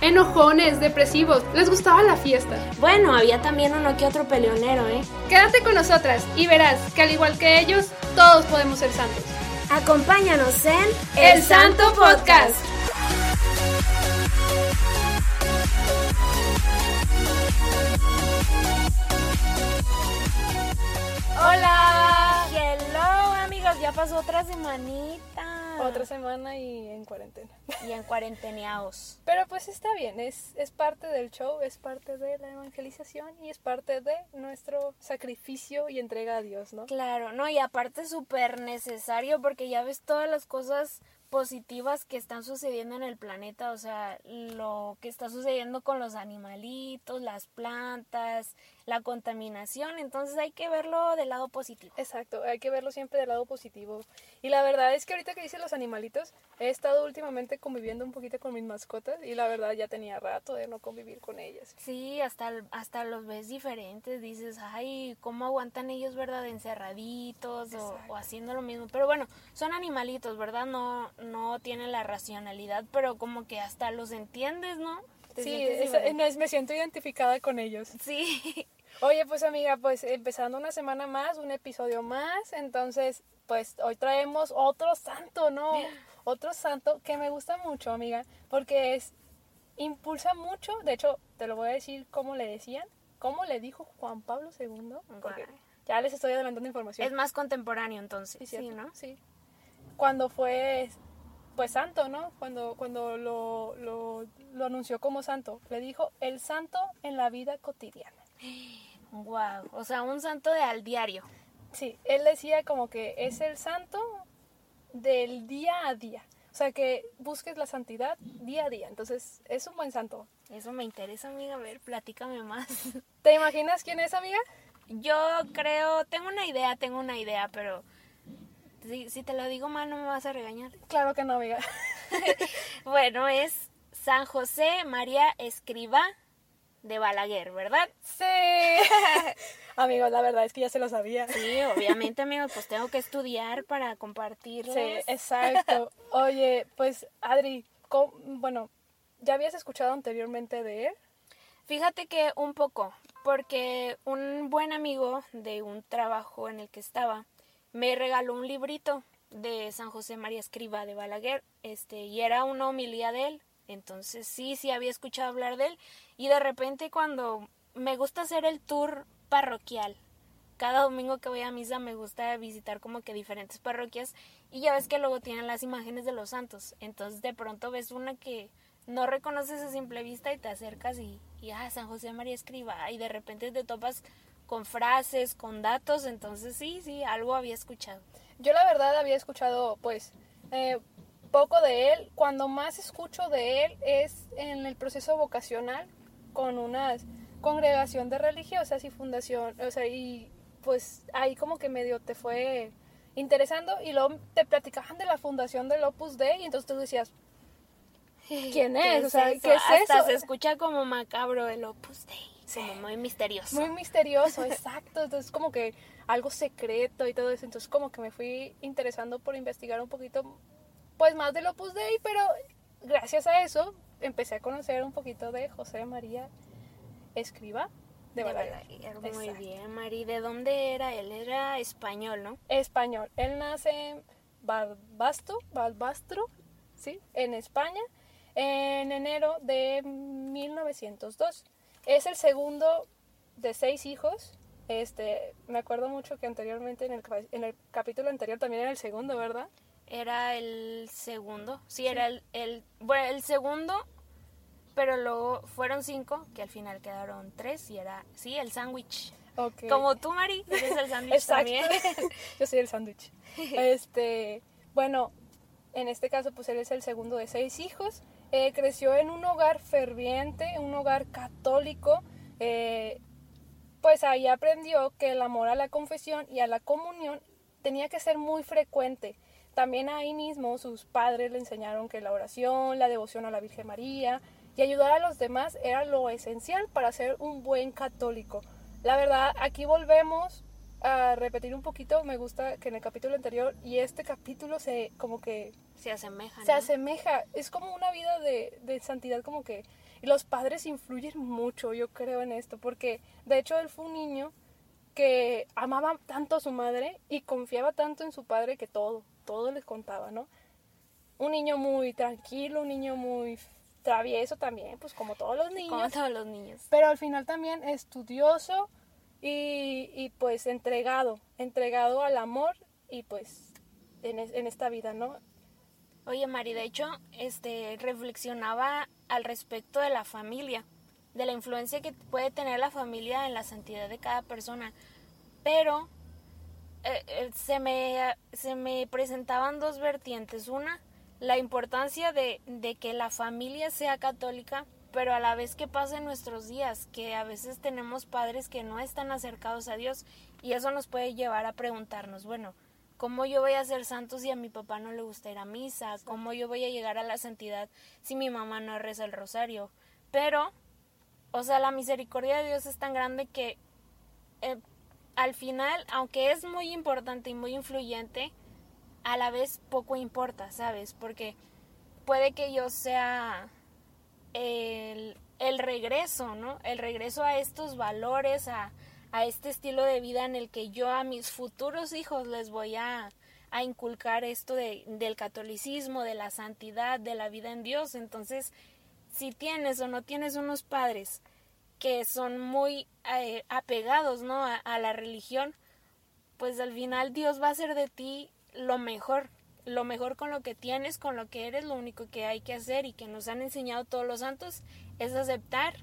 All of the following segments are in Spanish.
Enojones, depresivos, les gustaba la fiesta. Bueno, había también uno que otro peleonero, ¿eh? Quédate con nosotras y verás que al igual que ellos, todos podemos ser santos. Acompáñanos en El Santo Podcast. Hola. Hello, amigos. Ya pasó otra semanita. Otra semana y en cuarentena. Y en cuarenteneados. Pero pues está bien, es, es parte del show, es parte de la evangelización y es parte de nuestro sacrificio y entrega a Dios, ¿no? Claro, no, y aparte súper necesario porque ya ves todas las cosas positivas que están sucediendo en el planeta, o sea, lo que está sucediendo con los animalitos, las plantas, la contaminación, entonces hay que verlo del lado positivo. Exacto, hay que verlo siempre del lado positivo. Y la verdad es que ahorita que dice los animalitos, he estado últimamente conviviendo un poquito con mis mascotas y la verdad ya tenía rato de no convivir con ellas. Sí, hasta, hasta los ves diferentes, dices, ay, ¿cómo aguantan ellos, verdad, encerraditos o, o haciendo lo mismo? Pero bueno, son animalitos, ¿verdad? No, no tienen la racionalidad, pero como que hasta los entiendes, ¿no? Sí, es- no, me siento identificada con ellos. Sí, Oye, pues amiga, pues empezando una semana más, un episodio más, entonces pues hoy traemos otro santo, ¿no? Otro santo que me gusta mucho, amiga, porque es, impulsa mucho, de hecho, te lo voy a decir cómo le decían, cómo le dijo Juan Pablo II, porque ya les estoy adelantando información. es más contemporáneo entonces, Sí, ¿no? Sí. Cuando fue, pues santo, ¿no? Cuando, cuando lo, lo, lo anunció como santo, le dijo el santo en la vida cotidiana. Wow, o sea, un santo de al diario. Sí, él decía como que es el santo del día a día. O sea, que busques la santidad día a día. Entonces, es un buen santo. Eso me interesa, amiga, a ver, platícame más. ¿Te imaginas quién es, amiga? Yo creo, tengo una idea, tengo una idea, pero si, si te lo digo mal no me vas a regañar. Claro que no, amiga. Bueno, es San José María Escriba de Balaguer, ¿verdad? Sí. Amigos, la verdad es que ya se lo sabía. Sí, obviamente, amigos, pues tengo que estudiar para compartirles. Sí, exacto. Oye, pues, Adri, ¿cómo- bueno, ¿ya habías escuchado anteriormente de él? Fíjate que un poco, porque un buen amigo de un trabajo en el que estaba me regaló un librito de San José María Escriba de Balaguer, este, y era una homilía de él. Entonces sí, sí había escuchado hablar de él. Y de repente cuando me gusta hacer el tour parroquial, cada domingo que voy a misa me gusta visitar como que diferentes parroquias y ya ves que luego tienen las imágenes de los santos. Entonces de pronto ves una que no reconoces a simple vista y te acercas y, ah, San José María Escriba y de repente te topas con frases, con datos, entonces sí, sí, algo había escuchado. Yo la verdad había escuchado, pues, eh, poco de él. Cuando más escucho de él es en el proceso vocacional con una congregación de religiosas y fundación, o sea, y pues ahí como que medio te fue interesando y luego te platicaban de la fundación del Opus Dei y entonces tú decías, ¿quién ¿Qué es? O sea? ¿qué es Hasta eso? se escucha como macabro el Opus Dei, como muy misterioso. Muy misterioso, exacto. Entonces, como que algo secreto y todo eso. Entonces, como que me fui interesando por investigar un poquito, pues más del Opus Dei, pero gracias a eso empecé a conocer un poquito de José María Escriba de De Balaguer. Muy Exacto. bien, Mari. ¿De dónde era él? Era español, ¿no? Español. Él nace en Balbasto, Balbastro, ¿sí? En España, en enero de 1902. Es el segundo de seis hijos. Este, me acuerdo mucho que anteriormente en el, en el capítulo anterior también era el segundo, ¿verdad? Era el segundo. Sí, era el, el, bueno, el segundo, pero luego fueron cinco, que al final quedaron tres, y era, sí, el sándwich. Ok. Como tú, Mari, eres el sándwich también. Yo soy el sándwich. Este, bueno, en este caso, pues él es el segundo de seis hijos. Eh, creció en un hogar ferviente, un hogar católico eh, pues ahí aprendió que el amor a la confesión y a la comunión tenía que ser muy frecuente. También ahí mismo sus padres le enseñaron que la oración, la devoción a la Virgen María y ayudar a los demás era lo esencial para ser un buen católico. La verdad, aquí volvemos a repetir un poquito, me gusta que en el capítulo anterior y este capítulo se como que se asemeja. Se asemeja, es como una vida de, de santidad como que... Y los padres influyen mucho, yo creo, en esto, porque de hecho él fue un niño que amaba tanto a su madre y confiaba tanto en su padre que todo, todo les contaba, ¿no? Un niño muy tranquilo, un niño muy travieso también, pues como todos los niños. Como todos los niños. Pero al final también estudioso y, y pues entregado, entregado al amor y pues en, en esta vida, ¿no? Oye, Mari, de hecho, este reflexionaba al respecto de la familia, de la influencia que puede tener la familia en la santidad de cada persona. Pero eh, eh, se, me, se me presentaban dos vertientes. Una, la importancia de, de que la familia sea católica, pero a la vez que pasa en nuestros días, que a veces tenemos padres que no están acercados a Dios y eso nos puede llevar a preguntarnos, bueno, ¿cómo yo voy a ser santo si a mi papá no le gusta ir a misa? ¿Cómo yo voy a llegar a la santidad si mi mamá no reza el rosario? Pero, o sea, la misericordia de Dios es tan grande que eh, al final, aunque es muy importante y muy influyente, a la vez poco importa, ¿sabes? Porque puede que yo sea el, regreso, ¿no? El regreso a estos valores, a, este estilo de vida en el que yo a mis futuros hijos les voy a, inculcar esto de, del catolicismo, de la santidad, de la vida en Dios. Entonces, si tienes o no tienes unos padres que son muy eh, apegados, ¿no? A, a la religión, pues al final Dios va a hacer de ti lo mejor, lo mejor con lo que tienes, con lo que eres, lo único que hay que hacer y que nos han enseñado todos los santos es aceptar,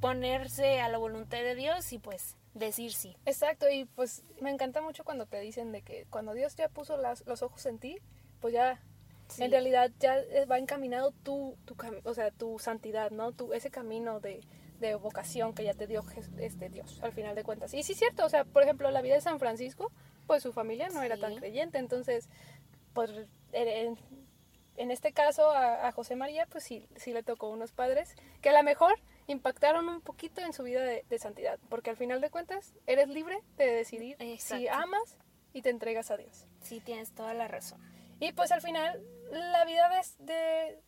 ponerse a la voluntad de Dios y pues decir sí. Exacto, y pues me encanta mucho cuando te dicen de que cuando Dios ya puso las, los ojos en ti, pues ya sí. en realidad ya va encaminado tu, tu, o sea, tu santidad, ¿no? Tu, ese camino de, de vocación que ya te dio este Dios, al final de cuentas. Y sí es cierto, o sea, por ejemplo, la vida de San Francisco, pues su familia no era tan creyente, entonces, pues en, en este caso a, a, José María, pues sí, sí le tocó unos padres que a lo mejor impactaron un poquito en su vida de, de santidad, porque al final de cuentas eres libre de decidir Exacto. si amas y te entregas a Dios. Sí, tienes toda la razón. Y pues al final, la vida de, de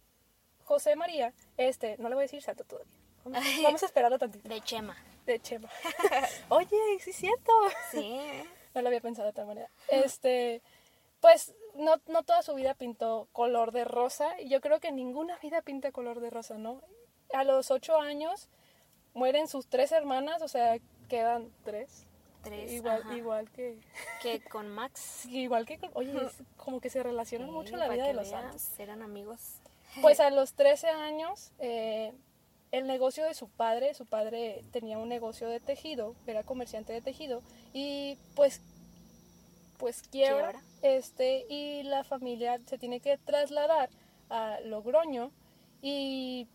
José María, este, no le voy a decir santo todavía. Vamos, vamos a esperarlo tantito. De Chema. De Chema. Oye, sí es cierto. Sí. no lo había pensado de tal manera. Este, pues no, no toda su vida pintó color de rosa. Y yo creo que ninguna vida pinta color de rosa, ¿no? A los ocho años mueren sus tres hermanas, o sea, quedan tres. Tres. Igual, igual que... Que con Max. igual que con... Oye, es como que se relacionan sí, mucho la vida de los santos. Eran amigos. Pues a los 13 años, eh, el negocio de su padre, su padre tenía un negocio de tejido, era comerciante de tejido, y pues, pues quiebra, quiebra. este, y la familia se tiene que trasladar a Logroño y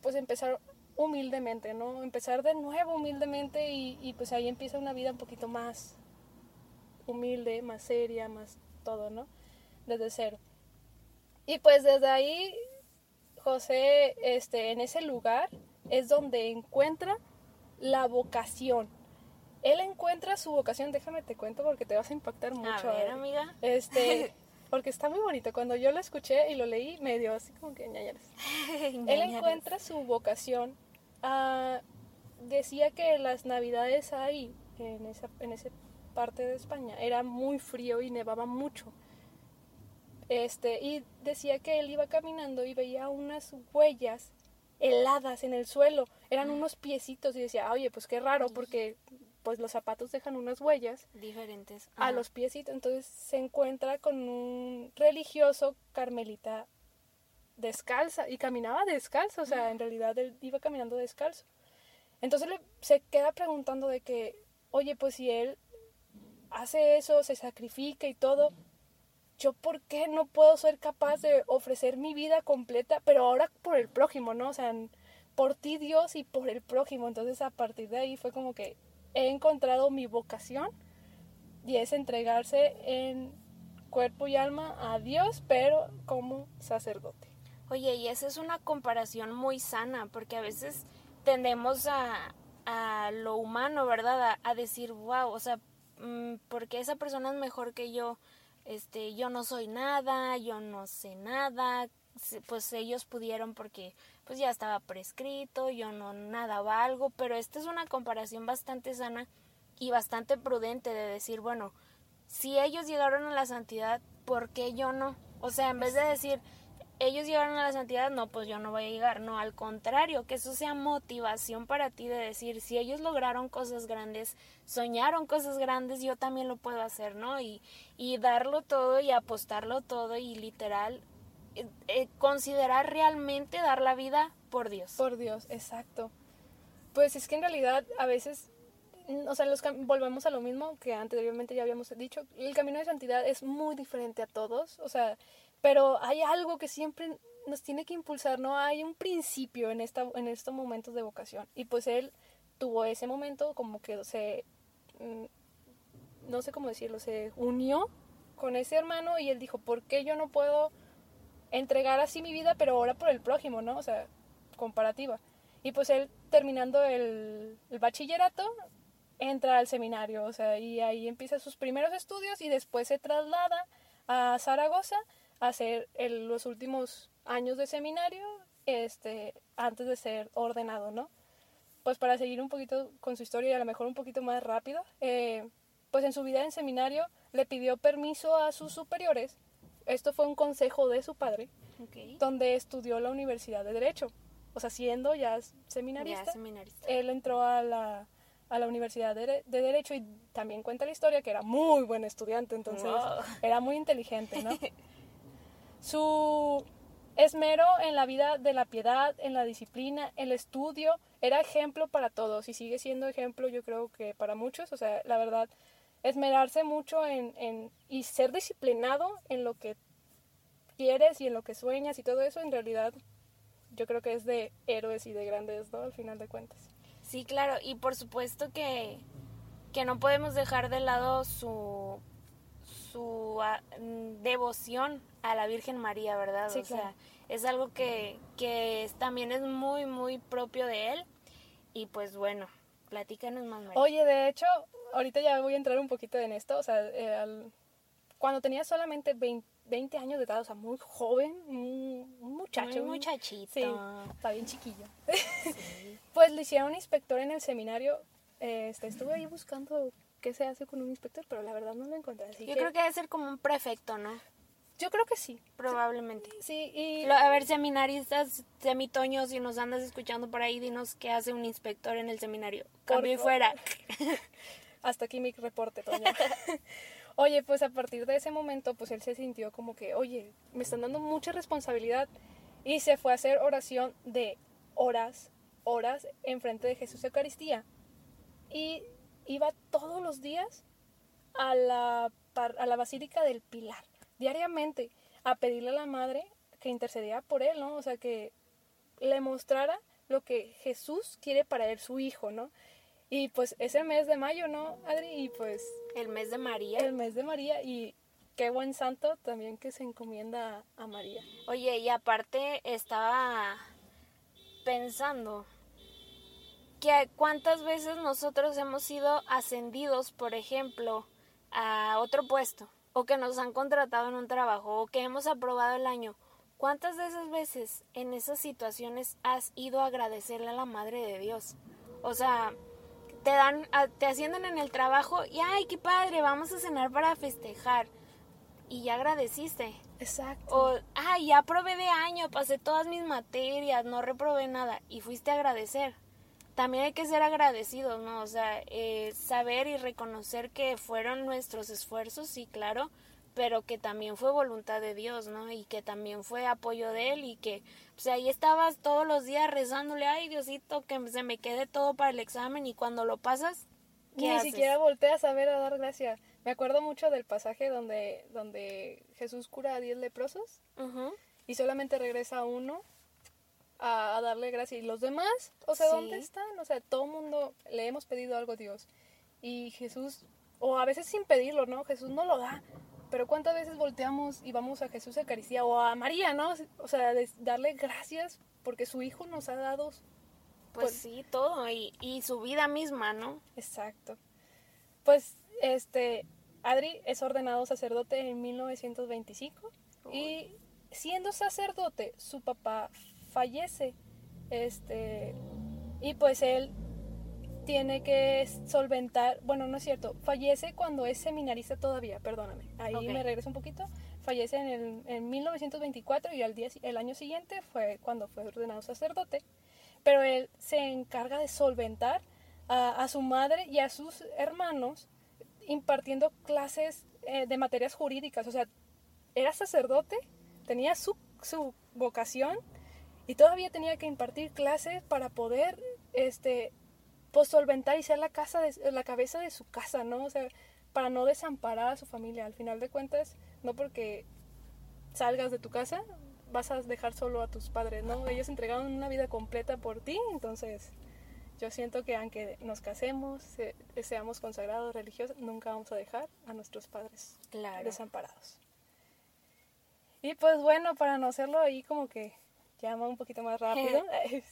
pues empezar humildemente, ¿no? Empezar de nuevo humildemente y, y, pues ahí empieza una vida un poquito más humilde, más seria, más todo, ¿no? Desde cero. Y pues desde ahí José, este, en ese lugar es donde encuentra la vocación. Él encuentra su vocación, déjame te cuento porque te vas a impactar mucho. A ver, amiga. Este, porque está muy bonito. Cuando yo lo escuché y lo leí, me dio así como que ñañaras. Él encuentra su vocación. Uh, decía que las navidades ahí, en esa, en esa parte de España, era muy frío y nevaba mucho. Este, y decía que él iba caminando y veía unas huellas heladas en el suelo. Eran unos piecitos y decía, oye, pues qué raro porque pues los zapatos dejan unas huellas diferentes Ajá. a los piecitos. Entonces se encuentra con un religioso carmelita descalza y caminaba descalzo, o sea, en realidad él iba caminando descalzo. Entonces le, se queda preguntando de que, oye, pues si él hace eso, se sacrifica y todo, yo por qué no puedo ser capaz de ofrecer mi vida completa, pero ahora por el prójimo, ¿no? O sea, por ti Dios y por el prójimo. Entonces a partir de ahí fue como que he encontrado mi vocación y es entregarse en cuerpo y alma a Dios, pero como sacerdote. Oye, y esa es una comparación muy sana, porque a veces tendemos a, a lo humano, ¿verdad? A, decir, wow, o sea, mm, porque esa persona es mejor que yo, este, yo no soy nada, yo no sé nada, pues ellos pudieron porque pues ya estaba prescrito, yo no nada valgo, pero esta es una comparación bastante sana y bastante prudente de decir, bueno, si ellos llegaron a la santidad, ¿por qué yo no? O sea, en vez de decir, ellos llegaron a la santidad, no, pues yo no voy a llegar, no, al contrario, que eso sea motivación para ti de decir, si ellos lograron cosas grandes, soñaron cosas grandes, yo también lo puedo hacer, ¿no? Y, y darlo todo y apostarlo todo y literal eh, eh, considerar realmente dar la vida por Dios. Por Dios, exacto. Pues es que en realidad a veces o sea, los, volvemos a lo mismo que anteriormente ya habíamos dicho, el camino de santidad es muy diferente a todos, o sea, pero hay algo que siempre nos tiene que impulsar, ¿no? Hay un principio en, esta, en estos momentos de vocación. Y pues él tuvo ese momento como que se, mm, no sé cómo decirlo, se unió con ese hermano y él dijo, ¿por qué yo no puedo entregar así mi vida, pero ahora por el prójimo, ¿no? O sea, comparativa. Y pues él terminando el, el bachillerato, entra al seminario, o sea, y ahí empieza sus primeros estudios y después se traslada a Zaragoza hacer los últimos años de seminario este, antes de ser ordenado, ¿no? Pues para seguir un poquito con su historia y a lo mejor un poquito más rápido, eh, pues en su vida en seminario le pidió permiso a sus superiores, esto fue un consejo de su padre, donde estudió la Universidad de Derecho, o sea, siendo ya seminarista, él entró a la a la Universidad de, Derecho y también cuenta la historia que era muy buen estudiante, entonces era muy inteligente, ¿no? Su esmero en la vida de la piedad, en la disciplina, el estudio, era ejemplo para todos y sigue siendo ejemplo yo creo que para muchos, o sea, la verdad, esmerarse mucho en, en y ser disciplinado en lo que quieres y en lo que sueñas y todo eso, en realidad yo creo que es de héroes y de grandes, ¿no? Al final de cuentas. Sí, claro, y por supuesto que, que no podemos dejar de lado su, su ah, devoción a la Virgen María, ¿verdad? Sí, o sea, es algo que, que también es muy, muy propio de él. Y pues bueno, platícanos más. María. Oye, de hecho, ahorita ya voy a entrar un poquito en esto. O sea, eh, cuando tenía solamente 20, 20, años de edad, o sea, muy joven, un, muchacho. Muy muchachito. Sí, está bien chiquillo. pues le hicieron un inspector en el seminario. Este, estuve ahí buscando qué se hace con un inspector, pero la verdad no lo encontré. Yo creo que debe ser como un prefecto, ¿no? Yo creo que sí. Probablemente. Sí, y... A ver, seminaristas, semitoños, si nos andas escuchando por ahí, dinos qué hace un inspector en el seminario. Cambio y fuera. Hasta aquí mi reporte, Toña. Oye, pues a partir de ese momento, pues él se sintió como que, oye, me están dando mucha responsabilidad. Y se fue a hacer oración de horas, horas, en frente de Jesús Eucaristía. Y iba todos los días a la, a la Basílica del Pilar, diariamente, a pedirle a la madre que intercediera por él, ¿no? O sea, que le mostrara lo que Jesús quiere para él, su hijo, ¿no? Y pues es el mes de mayo, ¿no, Adri? Y pues... El mes de María. El mes de María y qué buen santo también que se encomienda a María. Oye, y aparte estaba pensando que cuántas veces nosotros hemos sido ascendidos, por ejemplo, a otro puesto, o que nos han contratado en un trabajo, o que hemos aprobado el año. ¿Cuántas de esas veces en esas situaciones has ido a agradecerle a la Madre de Dios? O sea, te dan, te ascienden en el trabajo y ay, qué padre, vamos a cenar para festejar. Y ya agradeciste. Exacto. O, ay, ya probé de año, pasé todas mis materias, no reprobé nada y fuiste a agradecer. También hay que ser agradecidos, ¿no? O sea, eh, saber y reconocer que fueron nuestros esfuerzos, sí, claro, pero que también fue voluntad de Dios, ¿no? Y que también fue apoyo de Él y que, pues ahí estabas todos los días rezándole, ay Diosito, que se me quede todo para el examen y cuando lo pasas, ¿qué Ni siquiera volteas a ver a dar gracias. Me acuerdo mucho del pasaje donde, donde Jesús cura a diez leprosos y solamente regresa uno a, a darle gracias. ¿Y los demás? O sea, Sí. ¿dónde están? O sea, todo mundo le hemos pedido algo a Dios. Y Jesús, o a veces sin pedirlo, ¿no? Jesús no lo da. Pero ¿cuántas veces volteamos y vamos a Jesús a Eucaristía o a María, ¿no? O sea, de- darle gracias porque su Hijo nos ha dado Pues, Pues- sí, todo. Y, y su vida misma, ¿no? Exacto. Pues, este, Adri es ordenado sacerdote en 1925 y siendo sacerdote, su papá fallece, este, y pues él tiene que solventar, bueno, no es cierto, fallece cuando es seminarista todavía, perdóname, ahí me regreso un poquito, fallece en, el, en 1924 y al día, el año siguiente fue cuando fue ordenado sacerdote, pero él se encarga de solventar a, a su madre y a sus hermanos impartiendo clases eh, de materias jurídicas, o sea, era sacerdote, tenía su, su vocación y todavía tenía que impartir clases para poder este pues solventar y ser la casa de, la cabeza de su casa, ¿no? O sea, para no desamparar a su familia. Al final de cuentas, no porque salgas de tu casa vas a dejar solo a tus padres, ¿no? Ellos entregaron una vida completa por ti, entonces yo siento que aunque nos casemos, se- seamos consagrados religiosos, nunca vamos a dejar a nuestros padres Claro. desamparados. Y pues bueno, para no hacerlo ahí como que llama un poquito más rápido,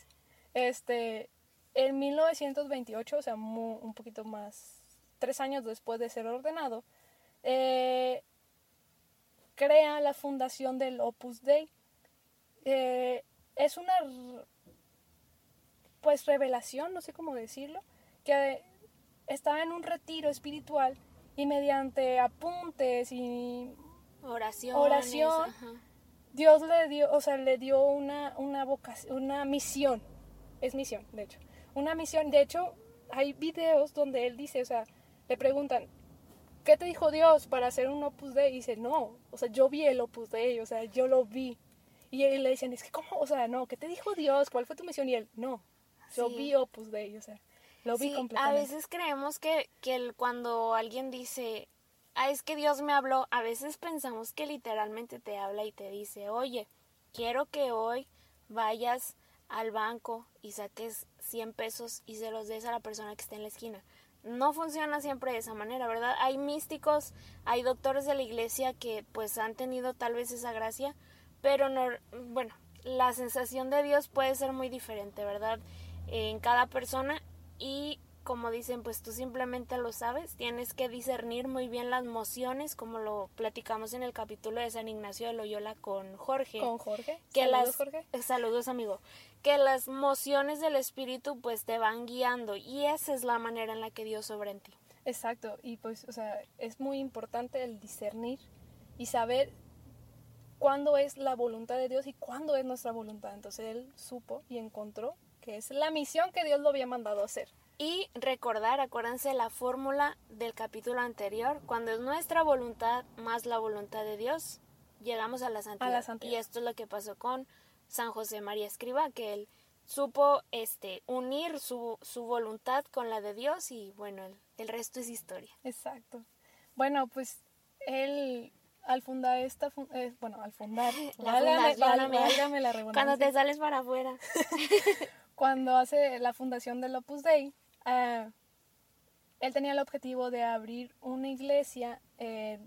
este, en 1928, o sea, un poquito más, tres años después de ser ordenado, eh, crea la fundación del Opus Dei. Eh, es una, pues, revelación, no sé cómo decirlo, que estaba en un retiro espiritual y mediante apuntes y Oración. Oración. Dios le dio, o sea, le dio una, una vocación, una misión. Es misión, de hecho. Una misión. De hecho, hay videos donde él dice, o sea, le preguntan, ¿qué te dijo Dios para hacer un Opus Dei? Y dice, no, o sea, yo vi el Opus Dei, o sea, yo lo vi. Y él le dicen, es que, ¿cómo? O sea, no, ¿qué te dijo Dios? ¿Cuál fue tu misión? Y él, no, yo Sí. vi Opus Dei, o sea, lo vi Sí, completamente. A veces creemos que, que el- cuando alguien dice, ah, es que Dios me habló, a veces pensamos que literalmente te habla y te dice, oye, quiero que hoy vayas al banco y saques 100 pesos y se los des a la persona que está en la esquina. No funciona siempre de esa manera, ¿verdad? Hay místicos, hay doctores de la iglesia que pues han tenido tal vez esa gracia, pero no, bueno, la sensación de Dios puede ser muy diferente, ¿verdad? En cada persona y como dicen, pues tú simplemente lo sabes, tienes que discernir muy bien las mociones, como lo platicamos en el capítulo de San Ignacio de Loyola con Jorge. Con Jorge. que Saludos, las Jorge. eh, saludos amigo que las mociones del espíritu pues te van guiando y esa es la manera en la que Dios obra en ti Exacto, y pues, o sea, es muy importante el discernir y saber cuándo es la voluntad de Dios y cuándo es nuestra voluntad. Entonces él supo y encontró que es la misión que Dios lo había mandado a hacer. Y recordar acuérdense la fórmula del capítulo anterior cuando es nuestra voluntad más la voluntad de Dios llegamos a la santidad, santidad. y esto es lo que pasó con San José María Escriba que él supo este unir su, su voluntad con la de Dios y bueno el, el resto es historia. Exacto. Bueno, pues él al fundar esta, eh, bueno, al fundar, La válgame, la cuando te sales para afuera. Cuando hace la fundación del Opus Dei, ah, él tenía el objetivo de abrir una iglesia eh,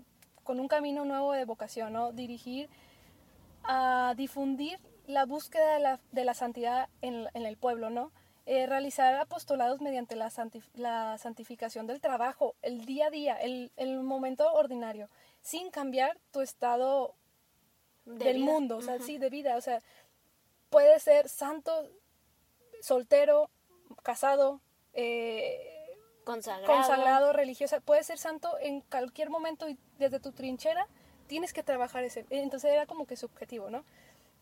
con un camino nuevo de vocación, ¿no? Dirigir a difundir la búsqueda de la, de la santidad en, en el pueblo, ¿no? Eh, realizar apostolados mediante la, santif- la santificación del trabajo, el día a día, el, el momento ordinario, sin cambiar tu estado de del vida. mundo, o sea, sí, de vida, o sea, puede ser santo, soltero, casado, eh, consagrado, consagrado, religiosa, puede ser santo en cualquier momento y desde tu trinchera tienes que trabajar ese. Entonces era como que su objetivo, ¿no?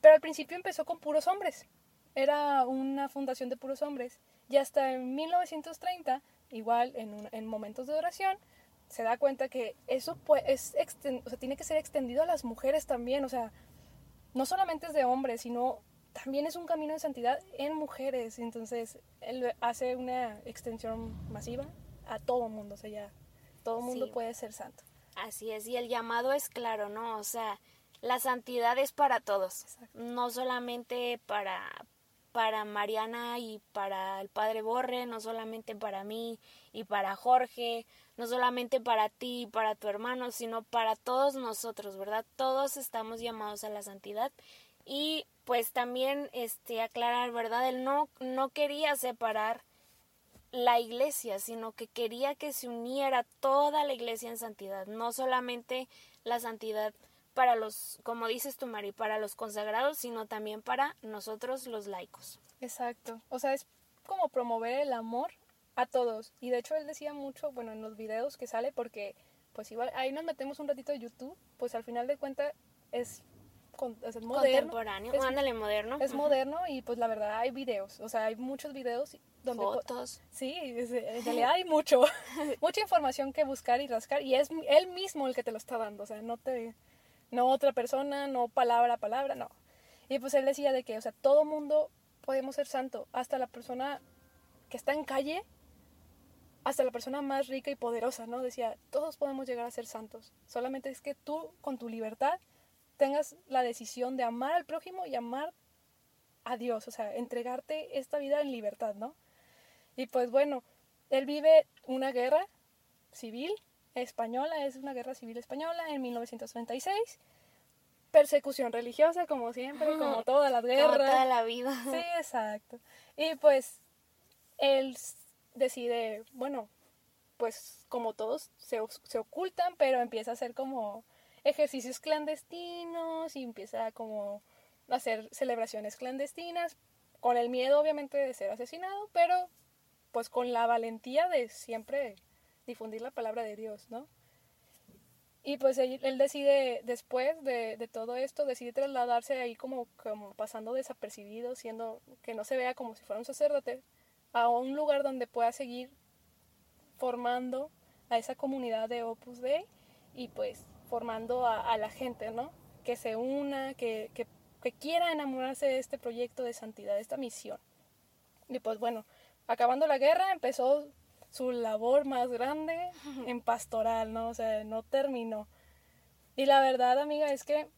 Pero al principio empezó con puros hombres. Era una fundación de puros hombres. Y hasta en 1930, igual en, un- en momentos de oración, se da cuenta que eso pues, es exten- o sea, tiene que ser extendido a las mujeres también. O sea, no solamente es de hombres, sino también es un camino de santidad en mujeres. Entonces, él hace una extensión masiva a todo mundo. O sea, ya todo mundo Sí. puede ser santo. Así es, y el llamado es claro, ¿no? O sea, la santidad es para todos, Exacto. no solamente para para Mariana y para el padre Borre, no solamente para mí y para Jorge, no solamente para ti y para tu hermano, sino para todos nosotros, ¿verdad? Todos estamos llamados a la santidad y pues también este aclarar, ¿verdad? Él no no quería separar la iglesia, sino que quería que se uniera toda la iglesia en santidad, no solamente la santidad para los, como dices tú, Mari, para los consagrados, sino también para nosotros los laicos. Exacto. O sea, es como promover el amor a todos. Y de hecho él decía mucho, bueno, en los videos que sale, porque pues igual ahí nos metemos un ratito de YouTube, pues al final de cuentas es, es moderno. Contemporáneo, es, ándale, moderno. Es moderno y pues la verdad hay videos, o sea, hay muchos videos donde... Fotos. Sí, en realidad hay mucho, mucha información que buscar y rascar y es él mismo el que te lo está dando, o sea, no te no otra persona, no palabra a palabra, no. Y pues él decía de que, o sea, todo mundo podemos ser santo, hasta la persona que está en calle, hasta la persona más rica y poderosa, ¿no? Decía, todos podemos llegar a ser santos. Solamente es que tú, con tu libertad, tengas la decisión de amar al prójimo y amar a Dios, o sea, entregarte esta vida en libertad, ¿no? Y pues bueno, él vive una guerra civil española, es una guerra civil española en 1936. Persecución religiosa, como siempre, como todas las guerras. Como toda la vida. Sí, exacto. Y pues él decide, bueno, pues como todos se, se ocultan, pero empieza a hacer como ejercicios clandestinos y empieza como a hacer celebraciones clandestinas, con el miedo obviamente de ser asesinado, pero pues con la valentía de siempre difundir la palabra de Dios, ¿no? Y pues él, decide, después de, todo esto, decide trasladarse ahí como, como pasando desapercibido, siendo que no se vea como si fuera un sacerdote, a un lugar donde pueda seguir formando a esa comunidad de Opus Dei y pues formando a, la gente, ¿no? Que se una, que, que, que quiera enamorarse de este proyecto de santidad, de esta misión. Y pues bueno, acabando la guerra empezó su labor más grande en pastoral, ¿no? O sea, no terminó. Y la verdad, amiga, es que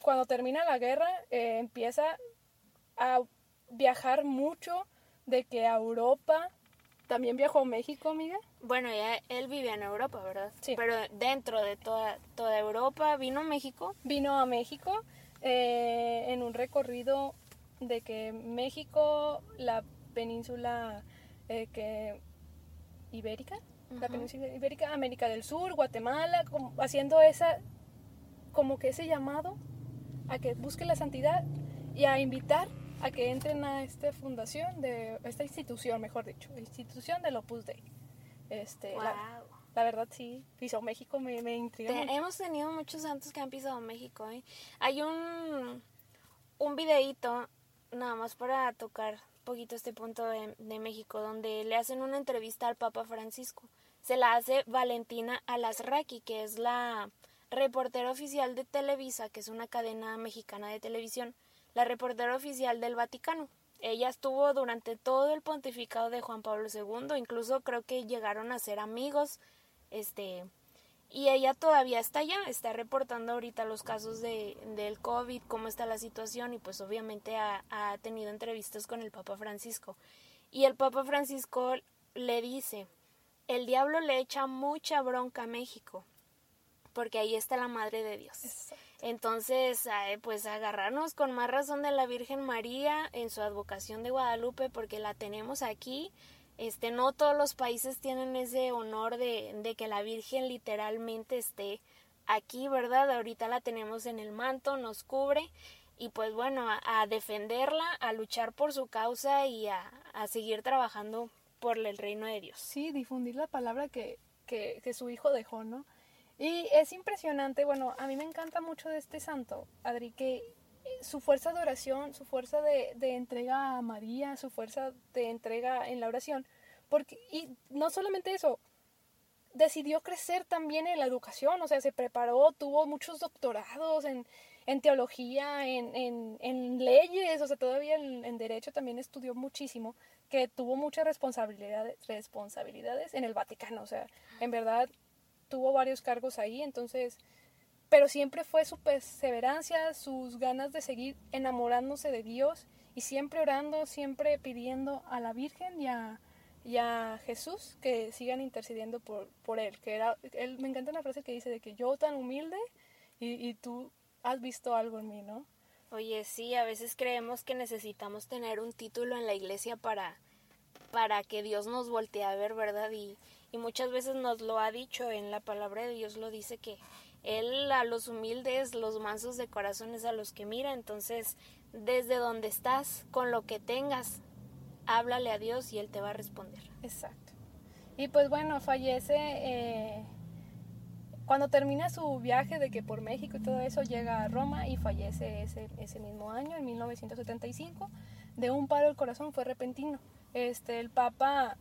cuando termina la guerra eh, empieza a viajar mucho de que a Europa, también viajó a México, amiga. Bueno, ya él vivía en Europa, ¿verdad? Sí. Pero dentro de toda, toda Europa, ¿vino a México? Vino a México eh, en un recorrido de que México, la península eh, que ibérica, la península ibérica, América del Sur, Guatemala, haciendo esa, como que ese llamado a que busque la santidad y a invitar a que entren a esta fundación, de esta institución, mejor dicho, institución del Opus Dei. Este, la, verdad sí, pisó México, me, me intriga. hemos tenido muchos santos que han pisado México. ¿eh? Hay un, un videíto, nada más para tocar poquito este punto de, México, donde le hacen una entrevista al Papa Francisco. Se la hace Valentina Alasraqui, que es la reportera oficial de Televisa, que es una cadena mexicana de televisión, la reportera oficial del Vaticano. Ella estuvo durante todo el pontificado de Juan Pablo II, incluso creo que llegaron a ser amigos, este, y ella todavía está allá, está reportando ahorita los casos de, del COVID, cómo está la situación y pues obviamente ha, tenido entrevistas con el Papa Francisco. Y el Papa Francisco le dice, el diablo le echa mucha bronca a México, porque ahí está la Madre de Dios. Entonces, pues agarrarnos con más razón de la Virgen María en su advocación de Guadalupe, porque la tenemos aquí este, no todos los países tienen ese honor de, de que la Virgen literalmente esté aquí, ¿verdad? Ahorita la tenemos en el manto, nos cubre y pues bueno, a, defenderla, a luchar por su causa y a, a, seguir trabajando por el reino de Dios. Sí, difundir la palabra que, que, que, su hijo dejó, ¿no? Y es impresionante, bueno, a mí me encanta mucho de este santo, Adri, que su fuerza de oración, su fuerza de, entrega a María, su fuerza de entrega en la oración. Porque, y no solamente eso, decidió crecer también en la educación, o sea, se preparó, tuvo muchos doctorados en, teología, en, leyes, o sea, todavía en, en, derecho también estudió muchísimo, que tuvo muchas responsabilidades, responsabilidades en el Vaticano, o sea, en verdad tuvo varios cargos ahí, entonces pero siempre fue su perseverancia, sus ganas de seguir enamorándose de Dios y siempre orando, siempre pidiendo a la Virgen y a, a Jesús que sigan intercediendo por, por él. Que era, él. Me encanta una frase que dice de que yo tan humilde y, y tú has visto algo en mí, ¿no? Oye, sí, a veces creemos que necesitamos tener un título en la iglesia para, para que Dios nos voltee a ver, ¿verdad? Y, y muchas veces nos lo ha dicho en la palabra de Dios, lo dice que Él a los humildes, los mansos de corazones a los que mira. Entonces, desde donde estás, con lo que tengas, háblale a Dios y Él te va a responder. Exacto. Y pues bueno, fallece eh, cuando termina su viaje de que por México y todo eso, llega a Roma y fallece ese, ese mismo año, en 1975, de un paro del corazón, fue repentino. Este, el Papa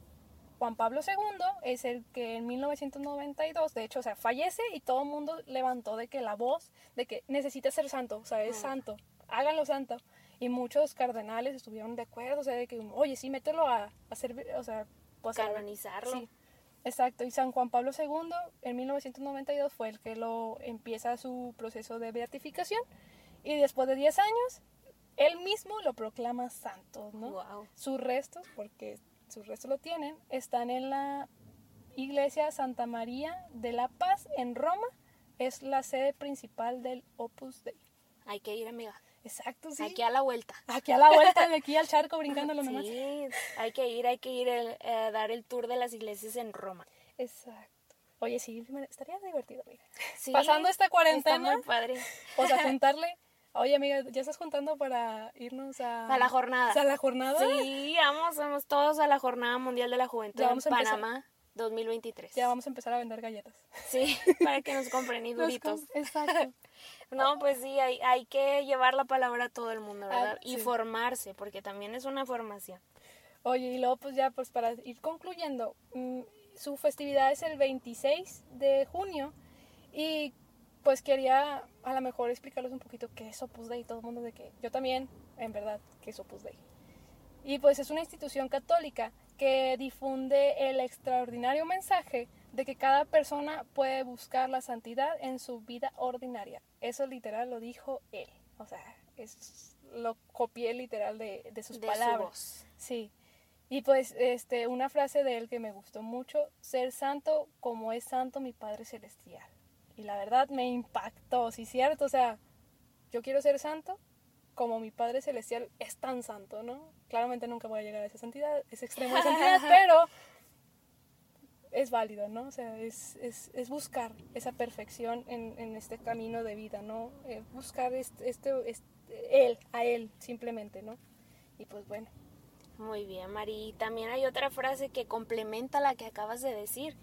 Juan Pablo II es el que en 1992, de hecho, o sea, fallece y todo el mundo levantó de que la voz de que necesita ser santo, o sea, es santo, háganlo santo. Y muchos cardenales estuvieron de acuerdo, o sea, de que, oye, sí, mételo a, hacer, o sea, pues canonizarlo. Sí, exacto. Y San Juan Pablo II en 1992 fue el que lo empieza su proceso de beatificación y después de 10 años él mismo lo proclama santo, ¿no? Wow. Sus restos, porque sus restos lo tienen, están en la iglesia Santa María de la Paz en Roma. Es la sede principal del Opus Dei. Hay que ir, amiga. Exacto, sí. Aquí a la vuelta. Aquí a la vuelta, de aquí al charco brincándolo nomás. Sí, hay que ir, hay que ir a dar el tour de las iglesias en Roma. Exacto. Oye, sí, estaría divertido, amiga. Sí, Pasando esta cuarentena, Está muy padre. o sea, juntarle. Oye, amiga, ¿ya estás juntando para irnos a, A la jornada. a la jornada? Sí, vamos, vamos todos a la Jornada Mundial de la Juventud Ya en vamos a empezar. Panamá 2023. Ya vamos a empezar a vender galletas. Sí, para que nos compren y duritos. com- Exacto. No, pues sí, hay, hay que llevar la palabra a todo el mundo, ¿verdad? Ah, Y sí. formarse, porque también es una formación. Oye, y luego pues ya pues para ir concluyendo, mm, su festividad es el 26 de junio y pues quería a lo mejor explicarles un poquito qué es Opus Dei, todo el mundo de que yo también, en verdad, qué es Opus Dei. Y pues es una institución católica que difunde el extraordinario mensaje de que cada persona puede buscar la santidad en su vida ordinaria. Eso literal lo dijo él. O sea, es, lo copié literal de, de sus De palabras. su voz. Sí. Y pues este una frase de él que me gustó mucho, ser santo como es santo mi Padre celestial. Y la verdad me impactó, sí cierto, o sea, yo quiero ser santo como mi Padre celestial es tan santo, ¿no? Claramente nunca voy a llegar a esa santidad, ese extremo de santidad, pero es válido, ¿no? O sea, es, es, es buscar esa perfección en, en este camino de vida, ¿no? Eh, buscar este, este, este- él, a él, simplemente, ¿no? Y pues bueno, Muy bien, Mari. Y también hay otra frase que complementa la que acabas de decir,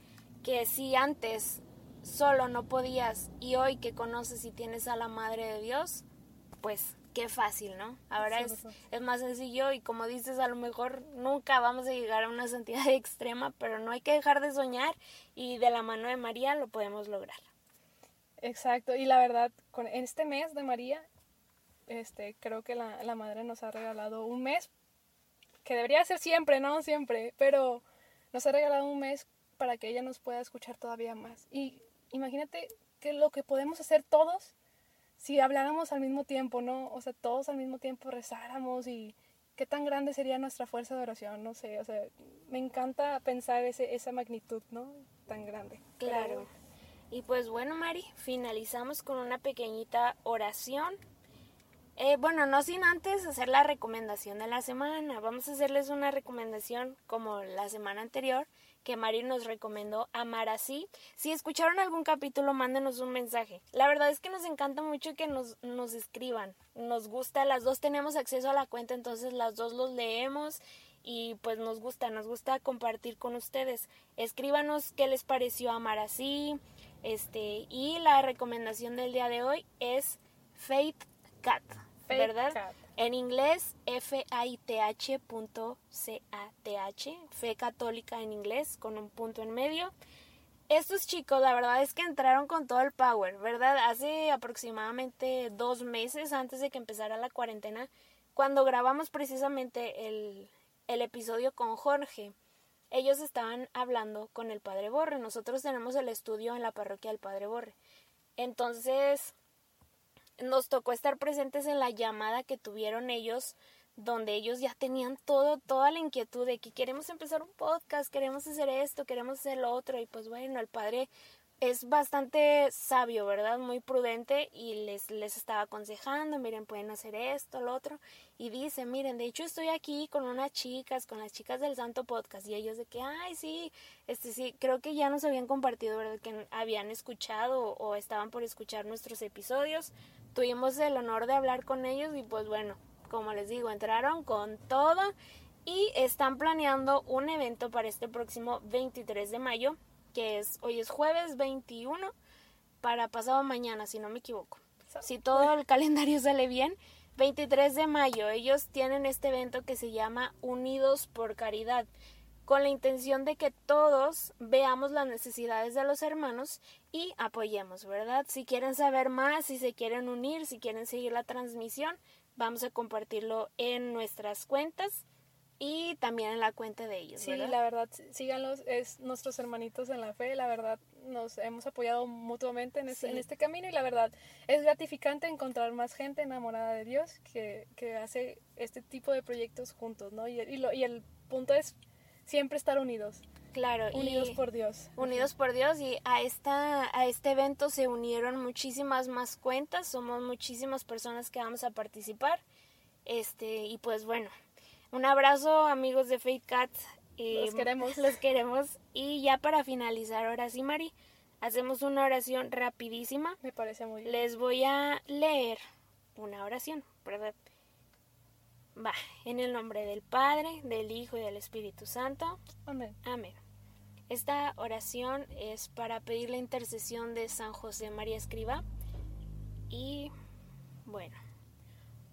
que si antes solo no podías y hoy que conoces y tienes a la Madre de Dios, pues qué fácil, ¿no? Ahora Sí, es, es más sencillo y como dices, a lo mejor nunca vamos a llegar a una santidad extrema, pero no hay que dejar de soñar y de la mano de María lo podemos lograr. Exacto, y la verdad, con este mes de María, este, creo que la, la madre nos ha regalado un mes, que debería ser siempre, ¿no? Siempre, pero nos ha regalado un mes para que ella nos pueda escuchar todavía más. Y imagínate que lo que podemos hacer todos si habláramos al mismo tiempo, ¿no? O sea, todos al mismo tiempo rezáramos y qué tan grande sería nuestra fuerza de oración, no sé, o sea, me encanta pensar ese, esa magnitud, ¿no? Tan grande. Claro. Y pues bueno, Mari, finalizamos con una pequeñita oración. Eh, bueno, no sin antes hacer la recomendación de la semana. Vamos a hacerles una recomendación como la semana anterior, que Mari nos recomendó Amar así. Si escucharon algún capítulo, mándenos un mensaje. La verdad es que nos encanta mucho que nos, escriban. Nos gusta, las dos tenemos acceso a la cuenta, entonces las dos los leemos y pues nos gusta, nos gusta compartir con ustedes. Escríbanos qué les pareció Amar así. Este, y la recomendación del día de hoy es Faith Cat, ¿verdad? Cat. En inglés, F-A-I-T-H punto C-A-T-H, fe católica en inglés, con un punto en medio. Estos chicos, la verdad es que entraron con todo el power, ¿verdad? Hace aproximadamente dos meses antes de que empezara la cuarentena, cuando grabamos precisamente el, el episodio con Jorge, ellos estaban hablando con el Padre Borre. Nosotros tenemos el estudio en la parroquia del Padre Borre. Entonces, nos tocó estar presentes en la llamada que tuvieron ellos donde ellos ya tenían todo, toda la inquietud de que queremos empezar un podcast, queremos hacer esto, queremos hacer lo otro, y pues bueno, el padre es bastante sabio, ¿verdad? Muy prudente y les, les estaba aconsejando, miren, pueden hacer esto, lo otro. Y dice, miren, de hecho estoy aquí con unas chicas, con las chicas del Santo Podcast. Y ellos de que, ay, sí, este sí, creo que ya nos habían compartido, ¿verdad? Que habían escuchado o estaban por escuchar nuestros episodios. Tuvimos el honor de hablar con ellos y pues bueno, como les digo, entraron con todo y están planeando un evento para este próximo 23 de mayo que es hoy es jueves 21 para pasado mañana, si no me equivoco. Si todo el calendario sale bien, 23 de mayo ellos tienen este evento que se llama Unidos por Caridad, con la intención de que todos veamos las necesidades de los hermanos y apoyemos, ¿verdad? Si quieren saber más, si se quieren unir, si quieren seguir la transmisión, vamos a compartirlo en nuestras cuentas y también en la cuenta de ellos. Sí, la verdad, síganlos, es nuestros hermanitos en la fe, la verdad, nos hemos apoyado mutuamente en, este, en este camino y la verdad, es gratificante encontrar más gente enamorada de Dios que, que hace este tipo de proyectos juntos, ¿no? Y, y, lo, y el punto es siempre estar unidos. Claro, unidos por Dios. Unidos por Dios y a esta a este evento se unieron muchísimas más cuentas, somos muchísimas personas que vamos a participar. Este, y pues bueno, un abrazo amigos de Faith Cats. Eh, los queremos. Los queremos. Y ya para finalizar, ahora sí, Mari, hacemos una oración rapidísima. Me parece muy bien. Les voy a leer una oración, ¿verdad? Va, en el nombre del Padre, del Hijo y del Espíritu Santo. Amén. Amén. Esta oración es para pedir la intercesión de San José María Escriba. Y bueno,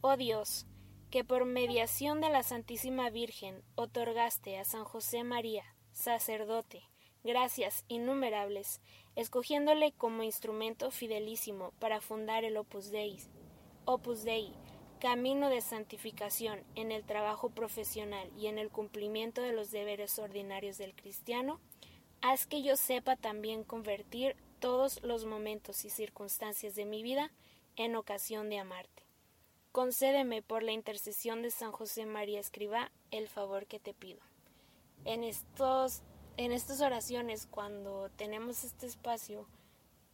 oh Dios, que por mediación de la Santísima Virgen otorgaste a San José María, sacerdote, gracias innumerables, escogiéndole como instrumento fidelísimo para fundar el Opus Dei, Opus Dei, camino de santificación en el trabajo profesional y en el cumplimiento de los deberes ordinarios del cristiano, haz que yo sepa también convertir todos los momentos y circunstancias de mi vida en ocasión de amarte concédeme por la intercesión de San José María Escriba el favor que te pido. En estos en estas oraciones cuando tenemos este espacio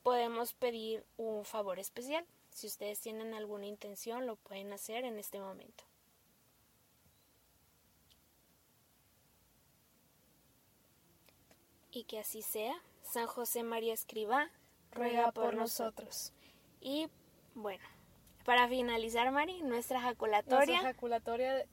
podemos pedir un favor especial. Si ustedes tienen alguna intención lo pueden hacer en este momento. Y que así sea. San José María Escriba ruega por nosotros. Y bueno, para finalizar, Mari, nuestra jaculatoria. Nuestra jaculatoria.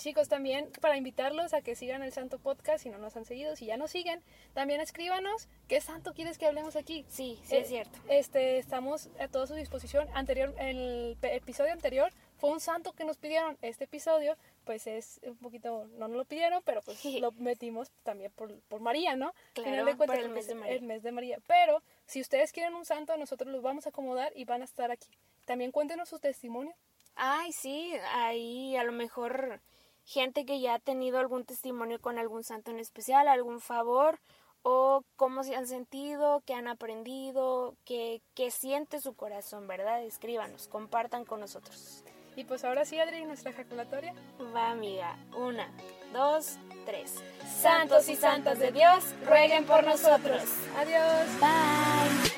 Chicos, también para invitarlos a que sigan el Santo Podcast, si no nos han seguido, si ya nos siguen, también escríbanos qué santo quieres que hablemos aquí. Sí, sí es eh, cierto. Este, estamos a toda su disposición. Anterior, el episodio anterior fue un santo que nos pidieron. Este episodio, pues es un poquito, no nos lo pidieron, pero pues lo metimos también por, por María, ¿no? Claro, de por el mes de María. El mes de María. Pero si ustedes quieren un santo, nosotros los vamos a acomodar y van a estar aquí. También cuéntenos su testimonio. Ay, sí, ahí a lo mejor gente que ya ha tenido algún testimonio con algún santo en especial, algún favor, o cómo se han sentido, qué han aprendido, qué, qué siente su corazón, ¿verdad? Escríbanos, compartan con nosotros. Y pues ahora sí, Adri, nuestra ejaculatoria. Va, amiga. Una, dos, tres. Santos y santas de Dios, rueguen por nosotros. Adiós. Bye.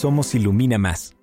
Somos Ilumina Más.